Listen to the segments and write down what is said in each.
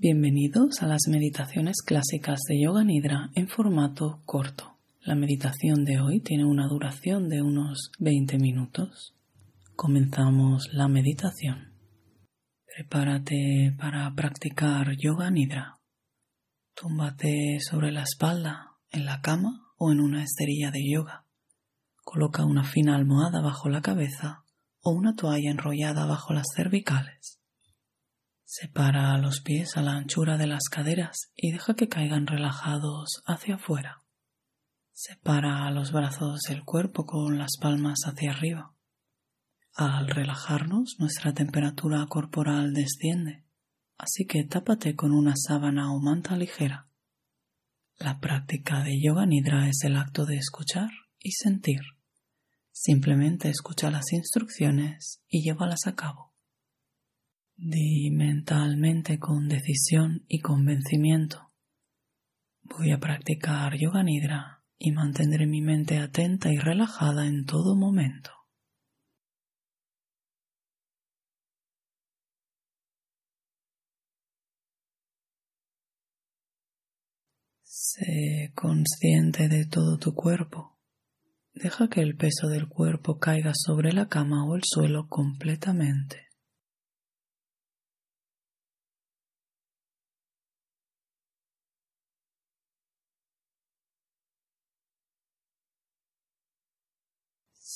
Bienvenidos a las meditaciones clásicas de Yoga Nidra en formato corto. La meditación de hoy tiene una duración de unos 20 minutos. Comenzamos la meditación. Prepárate para practicar Yoga Nidra. Túmbate sobre la espalda, en la cama o en una esterilla de yoga. Coloca una fina almohada bajo la cabeza o una toalla enrollada bajo las cervicales. Separa los pies a la anchura de las caderas y deja que caigan relajados hacia afuera. Separa los brazos del cuerpo con las palmas hacia arriba. Al relajarnos, nuestra temperatura corporal desciende, así que tápate con una sábana o manta ligera. La práctica de yoga nidra es el acto de escuchar y sentir. Simplemente escucha las instrucciones y llévalas a cabo. Di mentalmente con decisión y convencimiento. Voy a practicar yoga nidra y mantendré mi mente atenta y relajada en todo momento. Sé consciente de todo tu cuerpo. Deja que el peso del cuerpo caiga sobre la cama o el suelo completamente.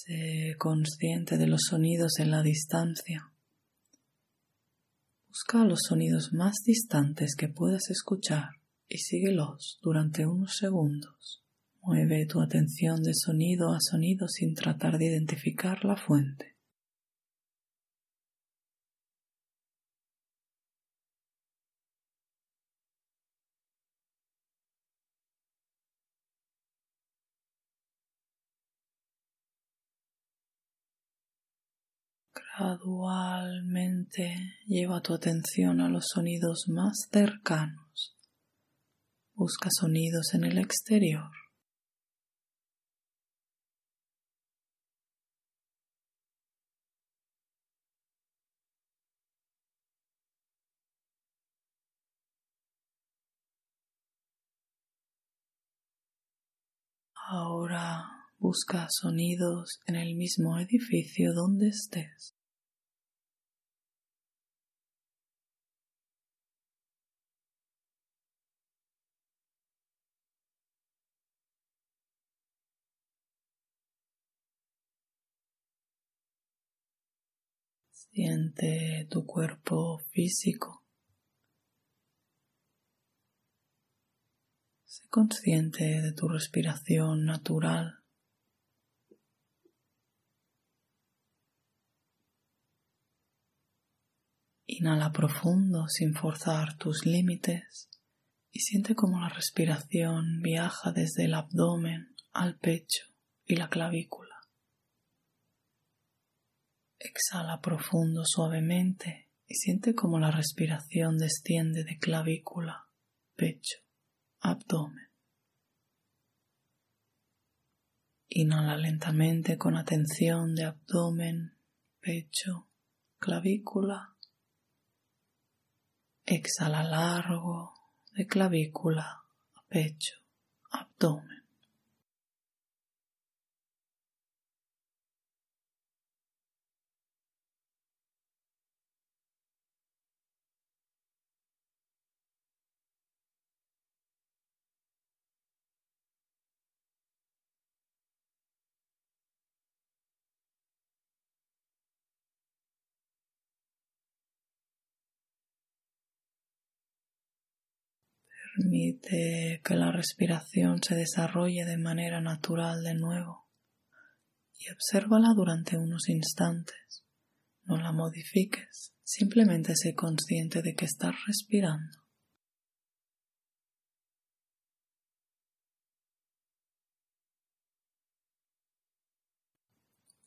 Sé consciente de los sonidos en la distancia. Busca los sonidos más distantes que puedas escuchar y síguelos durante unos segundos. Mueve tu atención de sonido a sonido sin tratar de identificar la fuente. Gradualmente lleva tu atención a los sonidos más cercanos. Busca sonidos en el exterior. Ahora busca sonidos en el mismo edificio donde estés. Siente tu cuerpo físico. Sé consciente de tu respiración natural. Inhala profundo sin forzar tus límites y siente cómo la respiración viaja desde el abdomen al pecho y la clavícula. Exhala profundo suavemente y siente cómo la respiración desciende de clavícula, pecho, abdomen. Inhala lentamente con atención de abdomen, pecho, clavícula. Exhala largo de clavícula, pecho, abdomen. Permite que la respiración se desarrolle de manera natural de nuevo y obsérvala durante unos instantes. No la modifiques, simplemente sé consciente de que estás respirando.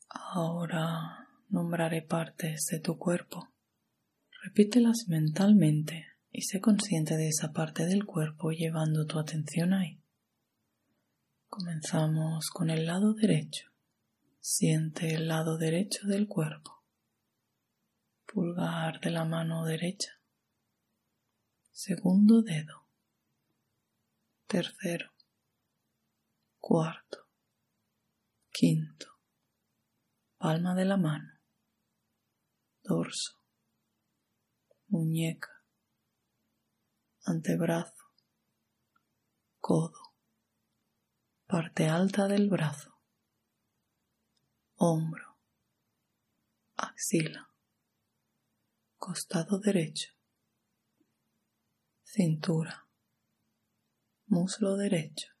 Ahora nombraré partes de tu cuerpo. Repítelas mentalmente y sé consciente de esa parte del cuerpo llevando tu atención ahí. Comenzamos con el lado derecho. Siente el lado derecho del cuerpo. Pulgar de la mano derecha. segundo dedo, tercero, cuarto, quinto, palma de la mano, dorso, muñeca, antebrazo, codo, parte alta del brazo, hombro, axila, costado derecho, cintura, muslo derecho,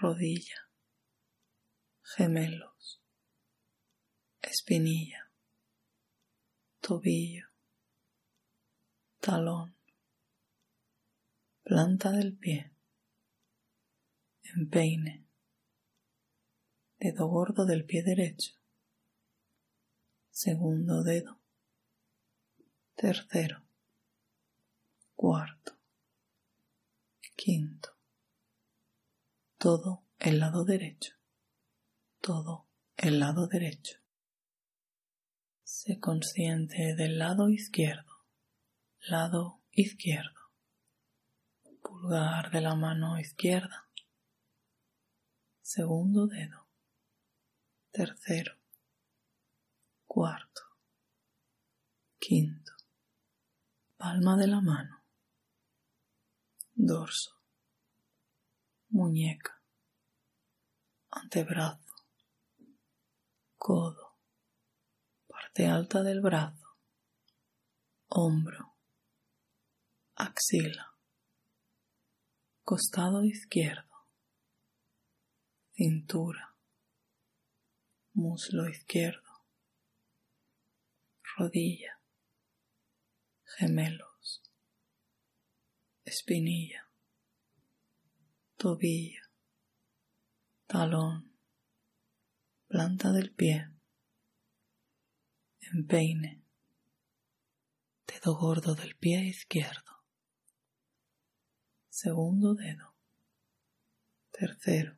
rodilla, gemelos, espinilla, tobillo, talón, planta del pie, empeine, dedo gordo del pie derecho, segundo dedo, tercero, cuarto, quinto, todo el lado derecho, todo el lado derecho. Se consciente del lado izquierdo, lado izquierdo, pulgar de la mano izquierda, segundo dedo, tercero, cuarto, quinto, palma de la mano, dorso, muñeca, antebrazo, codo, parte alta del brazo, hombro, axila, costado izquierdo, cintura, muslo izquierdo, rodilla, gemelos, espinilla, tobillo, talón, planta del pie, empeine, dedo gordo del pie izquierdo, segundo dedo, tercero,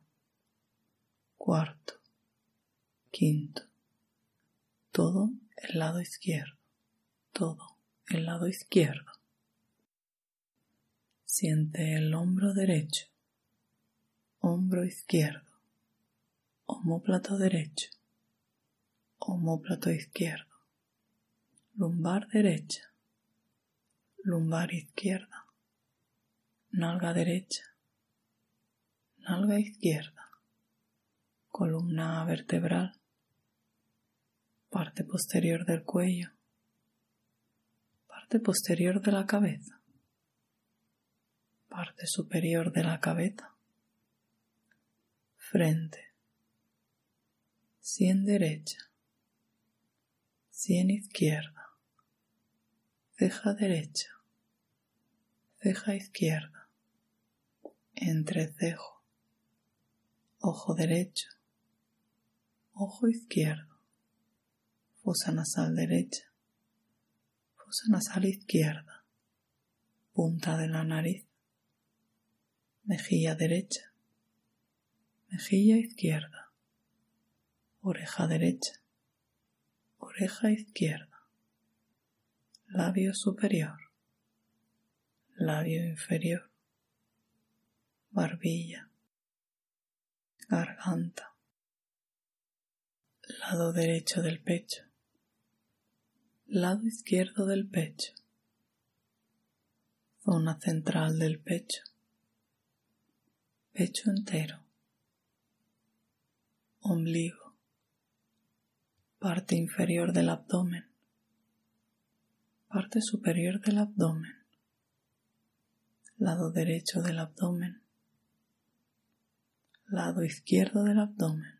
cuarto, quinto, todo el lado izquierdo, todo el lado izquierdo. Siente el hombro derecho, hombro izquierdo, homóplato derecho, homóplato izquierdo, lumbar derecha, lumbar izquierda, nalga derecha, nalga izquierda, columna vertebral, parte posterior del cuello, parte posterior de la cabeza, parte superior de la cabeza, frente, sien derecha, sien izquierda, ceja derecha, ceja izquierda, entrecejo, ojo derecho, ojo izquierdo, fosa nasal derecha, fosa nasal izquierda, punta de la nariz, mejilla derecha, mejilla izquierda, oreja derecha, oreja izquierda, labio superior, labio inferior, barbilla, garganta, lado derecho del pecho, lado izquierdo del pecho, zona central del pecho, pecho entero, ombligo, parte inferior del abdomen, parte superior del abdomen, lado derecho del abdomen, lado izquierdo del abdomen,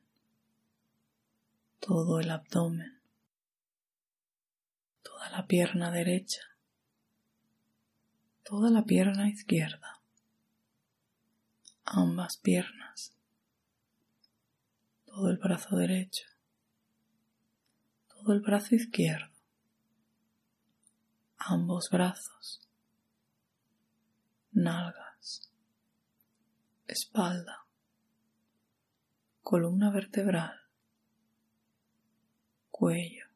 todo el abdomen, toda la pierna derecha, toda la pierna izquierda, ambas piernas, todo el brazo derecho, el brazo izquierdo, ambos brazos, nalgas, espalda, columna vertebral, cuello,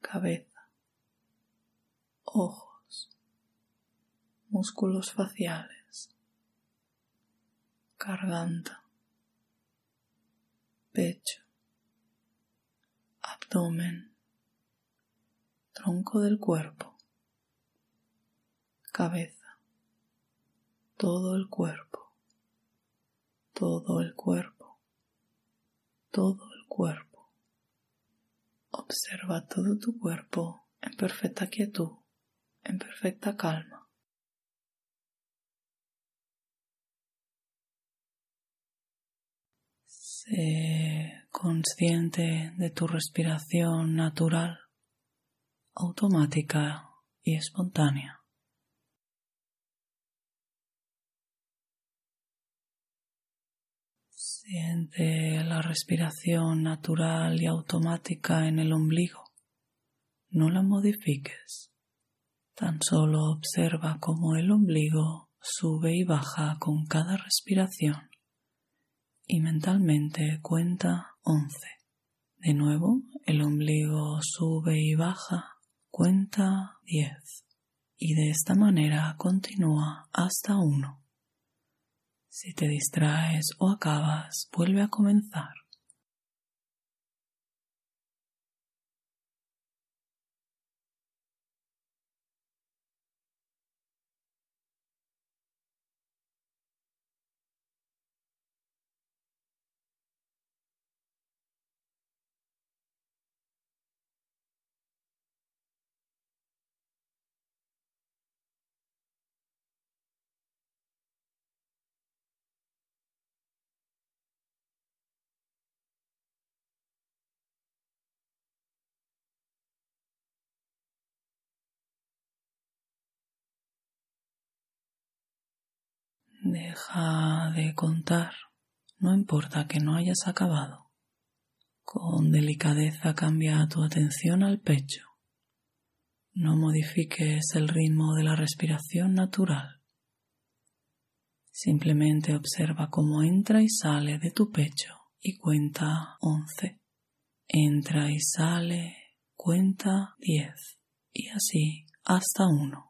cabeza, ojos, músculos faciales, garganta, pecho, abdomen, tronco del cuerpo, cabeza, todo el cuerpo, todo el cuerpo, todo el cuerpo. Observa todo tu cuerpo en perfecta quietud, en perfecta calma. Sé consciente de tu respiración natural, automática y espontánea. Siente la respiración natural y automática en el ombligo. No la modifiques. Tan solo observa cómo el ombligo sube y baja con cada respiración y mentalmente cuenta once. De nuevo, el ombligo sube y baja, cuenta diez. Y de esta manera continúa hasta uno. Si te distraes o acabas, vuelve a comenzar. Deja de contar, no importa que no hayas acabado. Con delicadeza cambia tu atención al pecho. No modifiques el ritmo de la respiración natural. Simplemente observa cómo entra y sale de tu pecho y cuenta once. Entra y sale, cuenta diez y así hasta uno.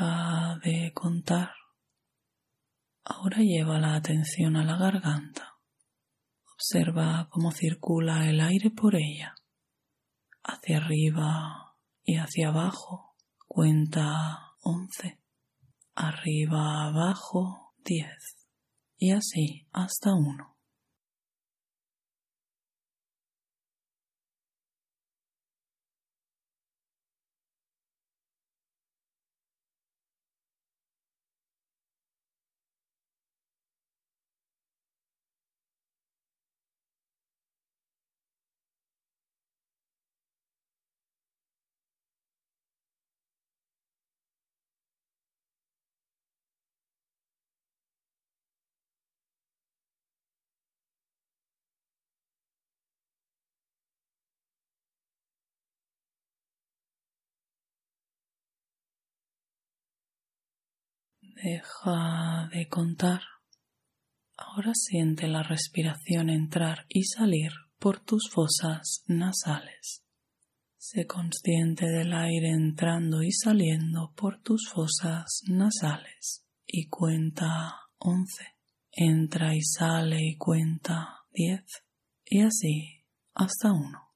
De contar. Ahora lleva la atención a la garganta. Observa cómo circula el aire por ella, hacia arriba y hacia abajo. Cuenta once. Arriba, abajo, diez. Y así hasta uno. Deja de contar. Ahora siente la respiración entrar y salir por tus fosas nasales. Sé consciente del aire entrando y saliendo por tus fosas nasales y cuenta once. Entra y sale y cuenta diez y así hasta uno.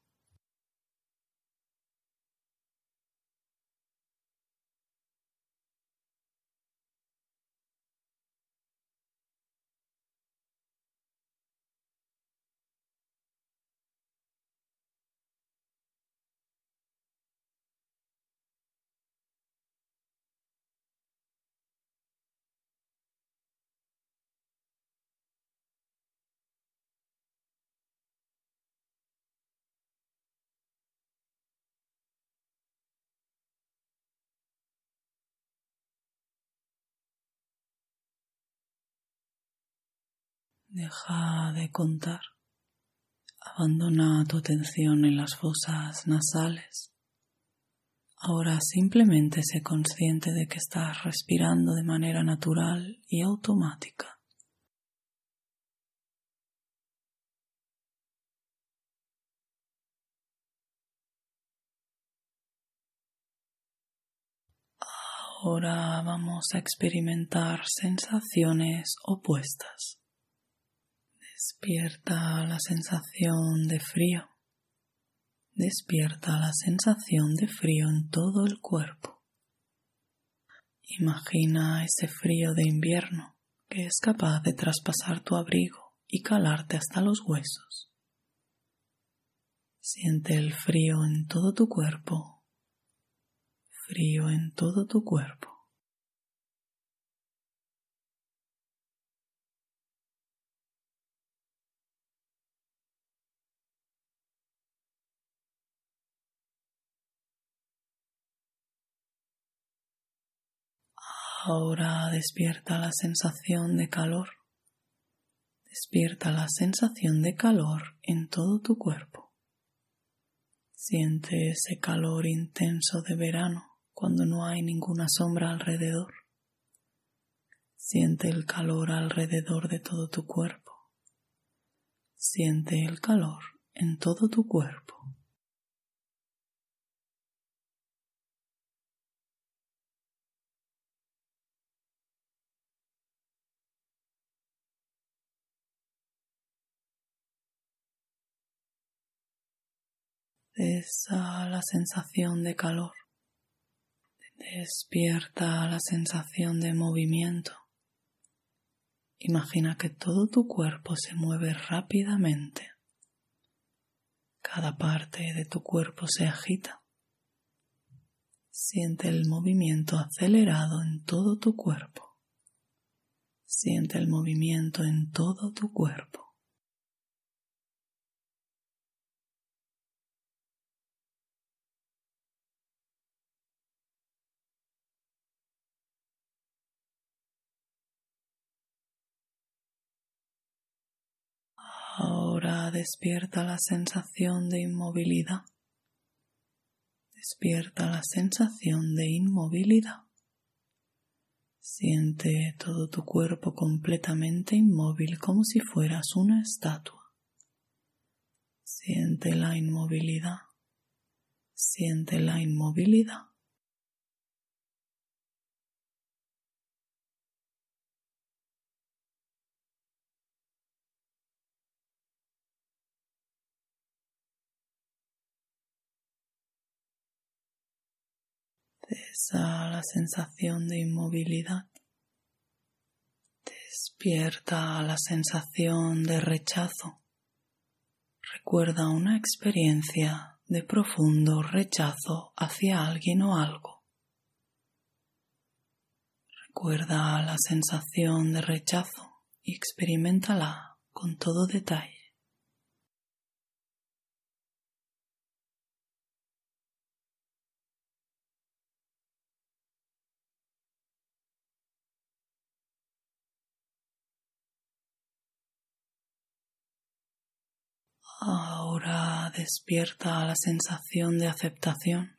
Deja de contar. Abandona tu atención en las fosas nasales. Ahora simplemente sé consciente de que estás respirando de manera natural y automática. Ahora vamos a experimentar sensaciones opuestas. Despierta la sensación de frío. Despierta la sensación de frío en todo el cuerpo. Imagina ese frío de invierno que es capaz de traspasar tu abrigo y calarte hasta los huesos. Siente el frío en todo tu cuerpo frío en todo tu cuerpo. Ahora despierta la sensación de calor. Despierta la sensación de calor en todo tu cuerpo. Siente ese calor intenso de verano cuando no hay ninguna sombra alrededor. Siente el calor alrededor de todo tu cuerpo. Siente el calor en todo tu cuerpo. Esa la sensación de calor. Despierta la sensación de movimiento. Imagina que todo tu cuerpo se mueve rápidamente. Cada parte de tu cuerpo se agita. Siente el movimiento acelerado en todo tu cuerpo. Siente el movimiento en todo tu cuerpo. Ahora despierta la sensación de inmovilidad. Despierta la sensación de inmovilidad. Siente todo tu cuerpo completamente inmóvil como si fueras una estatua. Siente la inmovilidad. Siente la inmovilidad. Cesa la sensación de inmovilidad. Despierta la sensación de rechazo. Recuerda una experiencia de profundo rechazo hacia alguien o algo. Recuerda la sensación de rechazo y experimentala con todo detalle. Ahora despierta la sensación de aceptación.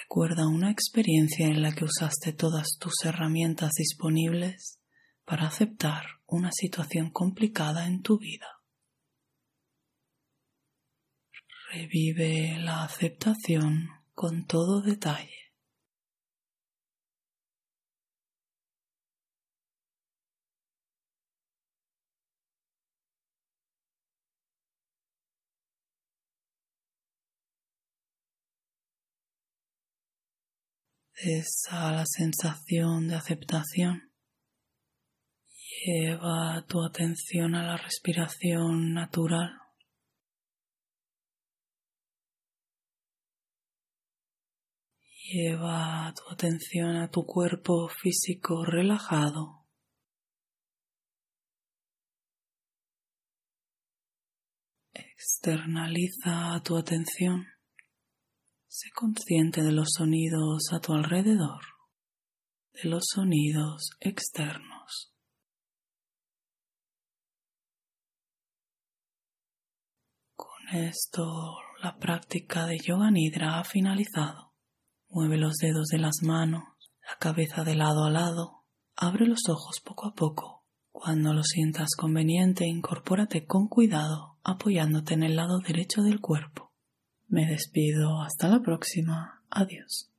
Recuerda una experiencia en la que usaste todas tus herramientas disponibles para aceptar una situación complicada en tu vida. Revive la aceptación con todo detalle. Esa la sensación de aceptación. Lleva tu atención a la respiración natural. Lleva tu atención a tu cuerpo físico relajado. Externaliza tu atención Sé consciente de los sonidos a tu alrededor, de los sonidos externos. Con esto, la práctica de yoga nidra ha finalizado. Mueve los dedos de las manos, la cabeza de lado a lado, abre los ojos poco a poco. Cuando lo sientas conveniente, incorpórate con cuidado apoyándote en el lado derecho del cuerpo. Me despido. Hasta la próxima. Adiós.